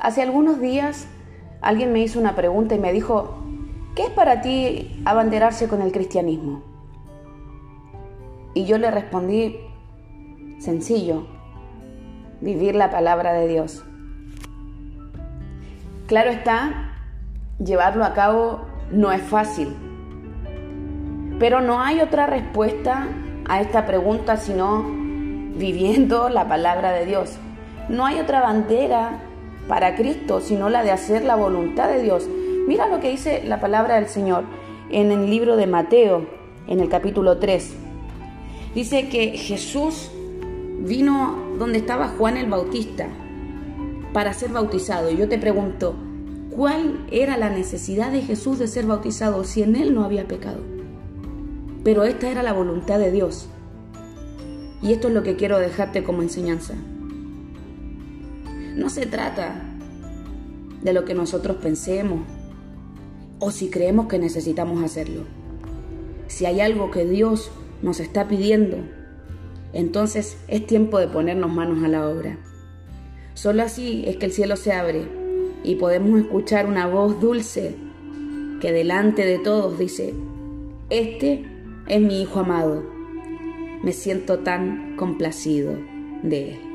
hace algunos días alguien me hizo una pregunta y me dijo, ¿qué es para ti abanderarse con el cristianismo? Y yo le respondí, sencillo, vivir la palabra de Dios. Claro está, llevarlo a cabo no es fácil, pero no hay otra respuesta a esta pregunta sino viviendo la palabra de Dios. No hay otra bandera para Cristo sino la de hacer la voluntad de Dios. Mira lo que dice la palabra del Señor en el libro de Mateo, en el capítulo 3. Dice que Jesús vino donde estaba Juan el Bautista para ser bautizado. Y yo te pregunto, ¿cuál era la necesidad de Jesús de ser bautizado si en él no había pecado? Pero esta era la voluntad de Dios. Y esto es lo que quiero dejarte como enseñanza. No se trata de lo que nosotros pensemos o si creemos que necesitamos hacerlo. Si hay algo que Dios nos está pidiendo, entonces es tiempo de ponernos manos a la obra. Solo así es que el cielo se abre y podemos escuchar una voz dulce que delante de todos dice, este es mi Hijo amado, me siento tan complacido de él.